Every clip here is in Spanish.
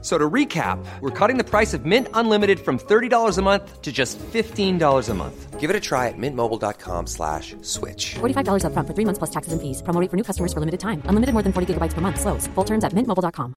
So to recap, we're cutting the price of Mint Unlimited from $30 a month to just $15 a month. Give it a try at mintmobile.com slash switch. $45 up front for three months plus taxes and fees. Promo rate for new customers for limited time. Unlimited more than 40 gigabytes per month. Slows. Full terms at mintmobile.com.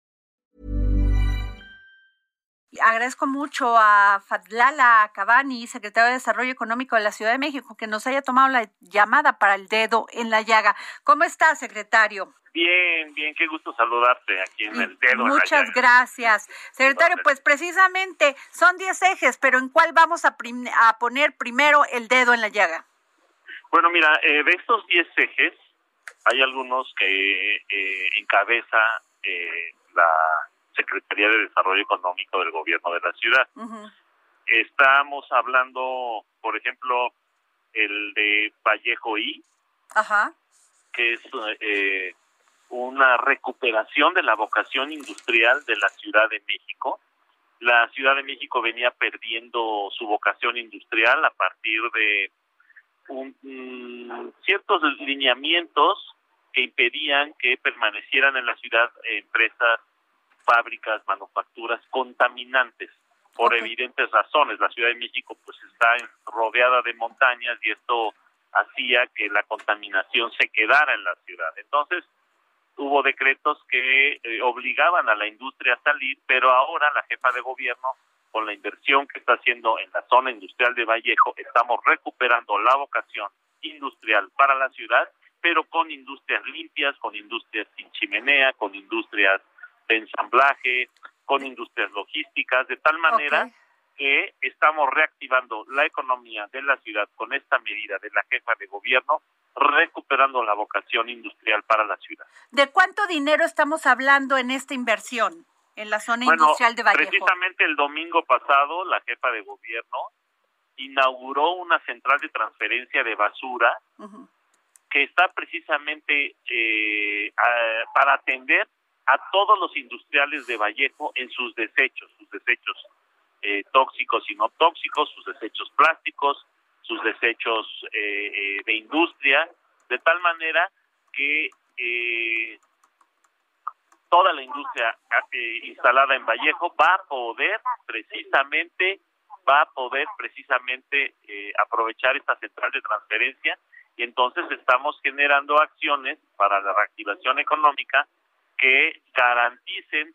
Agradezco mucho a Fadlala Cabani, secretario de Desarrollo Económico de la Ciudad de México, que nos haya tomado la llamada para el dedo en la llaga. ¿Cómo está, secretario? Bien, bien, qué gusto saludarte aquí en el dedo. Muchas en gracias. Secretario, pues precisamente son 10 ejes, pero ¿en cuál vamos a, a poner primero el dedo en la llaga? Bueno, mira, eh, de estos 10 ejes, hay algunos que eh, encabeza eh, la Secretaría de Desarrollo Económico del Gobierno de la ciudad. Estamos hablando, por ejemplo, el de Vallejo I, Ajá. que es eh, una recuperación de la vocación industrial de la Ciudad de México. La Ciudad de México venía perdiendo su vocación industrial a partir de un- mm, ciertos lineamientos que impedían que permanecieran en la ciudad empresas, fábricas, manufacturas contaminantes por evidentes razones. La Ciudad de México pues está rodeada de montañas y esto hacía que la contaminación se quedara en la ciudad. Entonces, hubo decretos que eh, obligaban a la industria a salir, pero ahora la jefa de gobierno, con la inversión que está haciendo en la zona industrial de Vallejo, estamos recuperando la vocación industrial para la ciudad, pero con industrias limpias, con industrias sin chimenea, con industrias de ensamblaje, con industrias logísticas, de tal manera. Que estamos reactivando la economía de la ciudad con esta medida de la jefa de gobierno, recuperando la vocación industrial para la ciudad. ¿De cuánto dinero estamos hablando en esta inversión en la zona Bueno, industrial de Vallejo? precisamente el domingo pasado la jefa de gobierno inauguró una central de transferencia de basura que está precisamente eh, a- para atender a todos los industriales de Vallejo en sus desechos, sus desechos eh, tóxicos y no tóxicos, sus desechos plásticos, sus desechos eh, eh, de industria, de tal manera que eh, toda la industria eh, instalada en Vallejo va a poder precisamente va a poder precisamente aprovechar esta central de transferencia y entonces estamos generando acciones para la reactivación económica que garanticen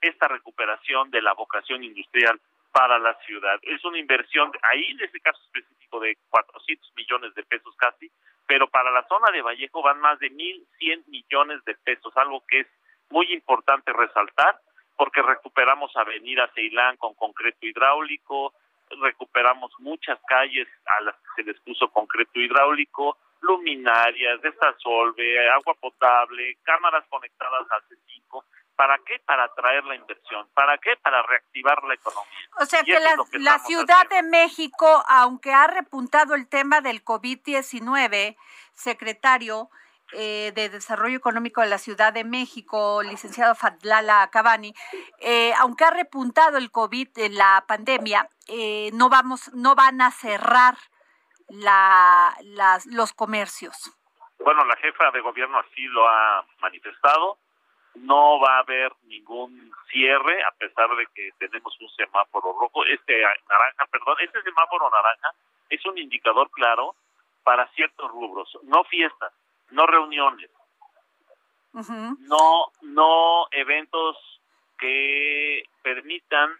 esta recuperación de la vocación industrial para la ciudad. Es una inversión, ahí en este caso específico, de 400 millones de pesos casi, pero para la zona de Vallejo van más de 1.100 millones de pesos, algo que es muy importante resaltar, porque recuperamos Avenida Ceilán con concreto hidráulico, recuperamos muchas calles a las que se les puso concreto hidráulico, luminarias, desasolve, agua potable, cámaras conectadas al C5. ¿Para qué? Para atraer la inversión. ¿Para qué? Para reactivar la economía. O sea Y que la, que Ciudad haciendo. de México, aunque ha repuntado el tema del COVID-19, secretario eh, de Desarrollo Económico de la Ciudad de México, licenciado Fadlala Cabani, eh, aunque ha repuntado el COVID, eh, la pandemia, eh, no vamos, no van a cerrar la, las, los comercios. Bueno, la jefa de gobierno así lo ha manifestado. No va a haber ningún cierre, a pesar de que tenemos un semáforo rojo, este ah, naranja, perdón, este semáforo naranja es un indicador claro para ciertos rubros, no fiestas, no reuniones, no no eventos que permitan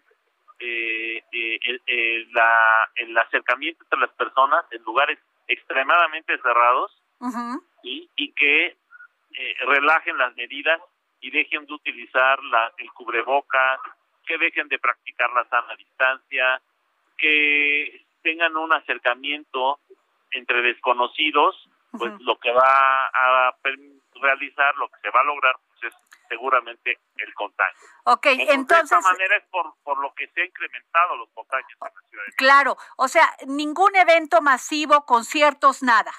eh, eh, el, el- la, el acercamiento entre las personas en lugares extremadamente cerrados y, y que eh, relajen las medidas y dejen de utilizar la, el cubrebocas, que dejen de practicar la sana distancia, que tengan un acercamiento entre desconocidos, pues lo que va a realizar, lo que se va a lograr, pues es seguramente el contagio. Ok, Entonces, entonces, de esta manera es por, por lo que se ha incrementado los contagios en la ciudad de claro, o sea, ningún evento masivo, conciertos, nada.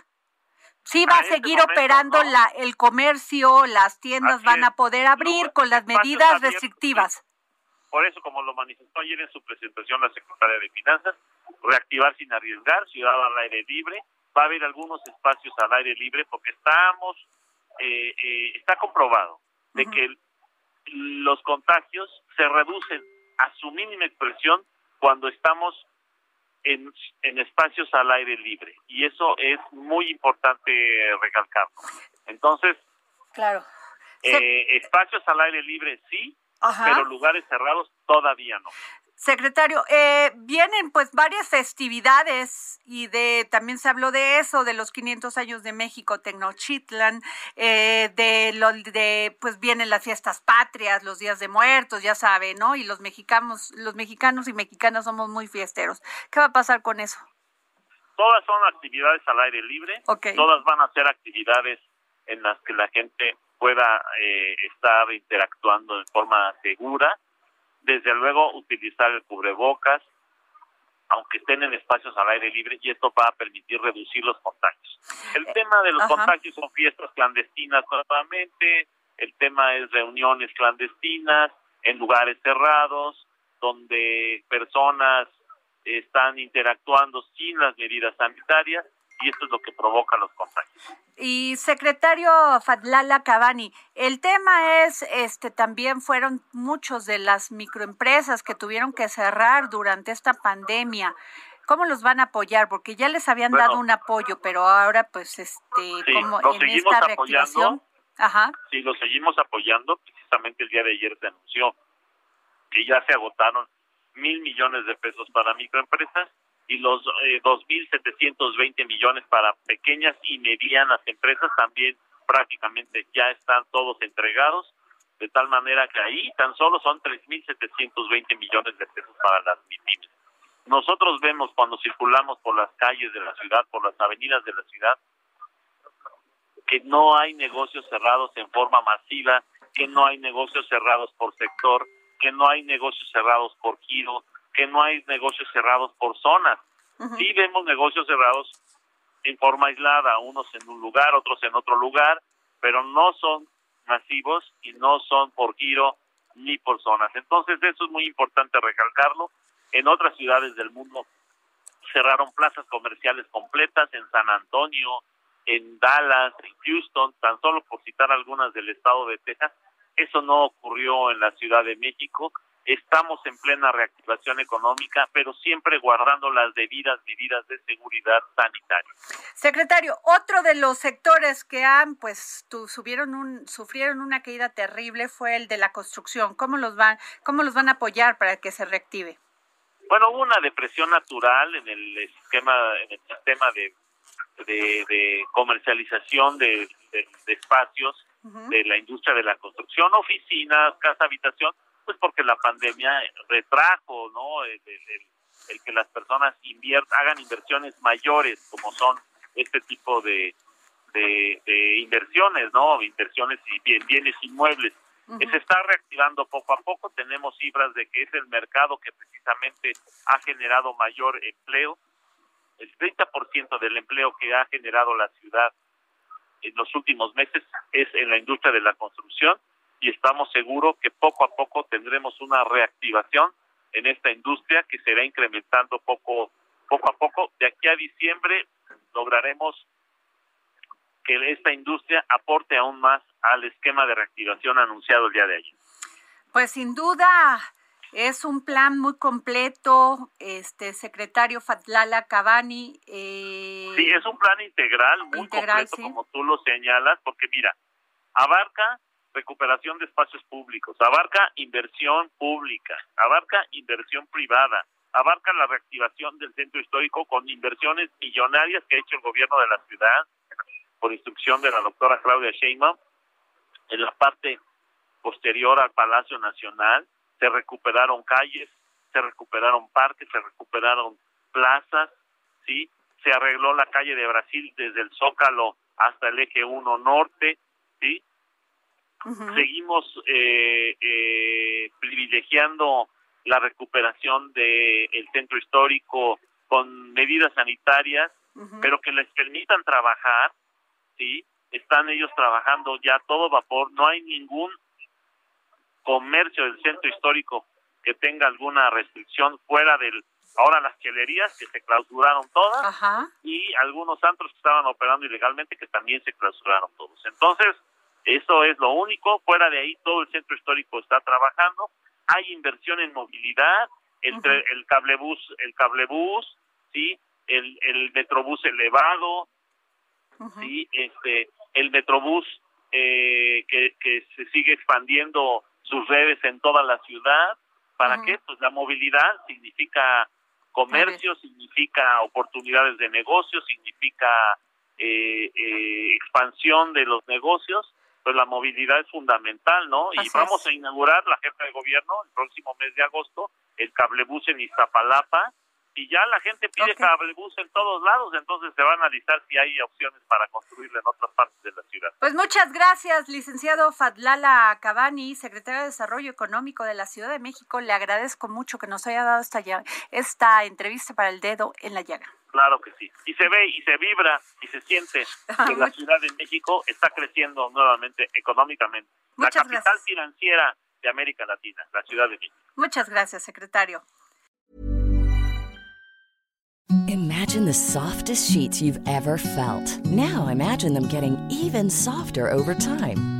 Sí va a, este seguir operando la, el comercio, las tiendas van a poder abrir con las medidas restrictivas. Por eso, como lo manifestó ayer en su presentación la secretaria de Finanzas, reactivar sin arriesgar, ciudad al aire libre, va a haber algunos espacios al aire libre porque estamos, eh, eh, está comprobado de que los contagios se reducen a su mínima expresión cuando estamos en, en espacios al aire libre y eso es muy importante recalcarlo. Entonces, claro. Eh, espacios al aire libre sí, pero lugares cerrados todavía no. Secretario, eh, vienen pues varias festividades y de también se habló de eso, de los 500 años de México, Tecnochitlan, eh, de lo de pues vienen las fiestas patrias, los días de muertos, ya sabe, ¿no? Y los mexicanos, los mexicanos y mexicanas somos muy fiesteros. ¿Qué va a pasar con eso? Todas son actividades al aire libre, todas van a ser actividades en las que la gente pueda eh, estar interactuando de forma segura desde luego utilizar el cubrebocas, aunque estén en espacios al aire libre, y esto va a permitir reducir los contagios. El eh, tema de los contagios son fiestas clandestinas nuevamente, el tema es reuniones clandestinas en lugares cerrados, donde personas están interactuando sin las medidas sanitarias y esto es lo que provoca los contagios. Y secretario Fadlala Cabani, el tema es, este, también fueron muchos de las microempresas que tuvieron que cerrar durante esta pandemia. ¿Cómo los van a apoyar? Porque ya les habían dado un apoyo, pero ahora, pues, este, como en esta reactivación. Ajá. Sí, lo seguimos apoyando. Precisamente el día de ayer se anunció que ya se agotaron mil millones de pesos para microempresas y los eh, 2.720 millones para pequeñas y medianas empresas también prácticamente ya están todos entregados, de tal manera que ahí tan solo son 3.720 millones de pesos para las MIPIMES. Nosotros vemos cuando circulamos por las calles de la ciudad, por las avenidas de la ciudad, que no hay negocios cerrados en forma masiva, que no hay negocios cerrados por sector, que no hay negocios cerrados por giro, que no hay negocios cerrados por zonas. Sí vemos negocios cerrados en forma aislada, unos en un lugar, otros en otro lugar, pero no son masivos y no son por giro ni por zonas. Entonces eso es muy importante recalcarlo. En otras ciudades del mundo cerraron plazas comerciales completas en San Antonio, en Dallas, en Houston, tan solo por citar algunas del estado de Texas. Eso no ocurrió en la Ciudad de México estamos en plena reactivación económica, pero siempre guardando las debidas medidas de seguridad sanitaria. Secretario, otro de los sectores que han, pues, subieron un, sufrieron una caída terrible fue el de la construcción. ¿Cómo los van, cómo los van a apoyar para que se reactive? Bueno, hubo una depresión natural en el esquema, en el sistema de, de, comercialización de, espacios de la industria de la construcción, oficinas, casa, habitación pues porque la pandemia retrajo, ¿no? El, que las personas hagan inversiones mayores, como son este tipo de, de, inversiones, ¿no? Inversiones en bienes inmuebles. Se está reactivando poco a poco, tenemos cifras de que es el mercado que precisamente ha generado mayor empleo. El 30% del empleo que ha generado la ciudad en los últimos meses es en la industria de la construcción y estamos seguros que poco a poco tendremos una reactivación en esta industria que será incrementando poco poco a poco. De aquí a diciembre lograremos que esta industria aporte aún más al esquema de reactivación anunciado el día de ayer. Pues sin duda es un plan muy completo, este secretario Fatlala Cabani. Eh, sí, es un plan integral, muy completo, como tú lo señalas, porque mira, abarca recuperación de espacios públicos, abarca inversión pública, abarca inversión privada, abarca la reactivación del centro histórico con inversiones millonarias que ha hecho el gobierno de la ciudad por instrucción de la doctora Claudia Sheinbaum en la parte posterior al Palacio Nacional. Se recuperaron calles, se recuperaron parques, se recuperaron plazas, sí, se arregló la calle de Brasil desde el Zócalo hasta el eje 1 norte, sí, seguimos eh, eh, privilegiando la recuperación del el centro histórico con medidas sanitarias, pero que les permitan trabajar ¿sí? Están ellos trabajando ya a todo vapor, no hay ningún comercio del centro histórico que tenga alguna restricción fuera del ahora las chelerías que se clausuraron todas y algunos antros que estaban operando ilegalmente que también se clausuraron todos. Entonces, eso es lo único, fuera de ahí todo el centro histórico está trabajando, hay inversión en movilidad, entre el cablebús, el cablebús, sí, el, el metrobús elevado, sí, este, el metrobús eh, que, que se sigue expandiendo sus redes en toda la ciudad. ¿Para qué? Pues la movilidad significa comercio, significa oportunidades de negocio, significa eh, eh, expansión de los negocios, pues la movilidad es fundamental, ¿no? y vamos a inaugurar la jefa de gobierno el próximo mes de agosto, el cablebús en Iztapalapa, y ya la gente pide cablebús en todos lados, entonces se va a analizar si hay opciones para construirlo en otras partes de la ciudad. Pues muchas gracias, licenciado Fadlala Cabani, secretario de Desarrollo Económico de la Ciudad de México. Le agradezco mucho que nos haya dado esta, esta entrevista para el dedo en la llaga. Claro que sí. Y se ve y se vibra y se siente que la Ciudad de México está creciendo nuevamente económicamente. la capital financiera de América Latina, la Ciudad de México. Muchas gracias, secretario. Imagine the softest sheets you've ever felt. Now imagine them getting even softer over time.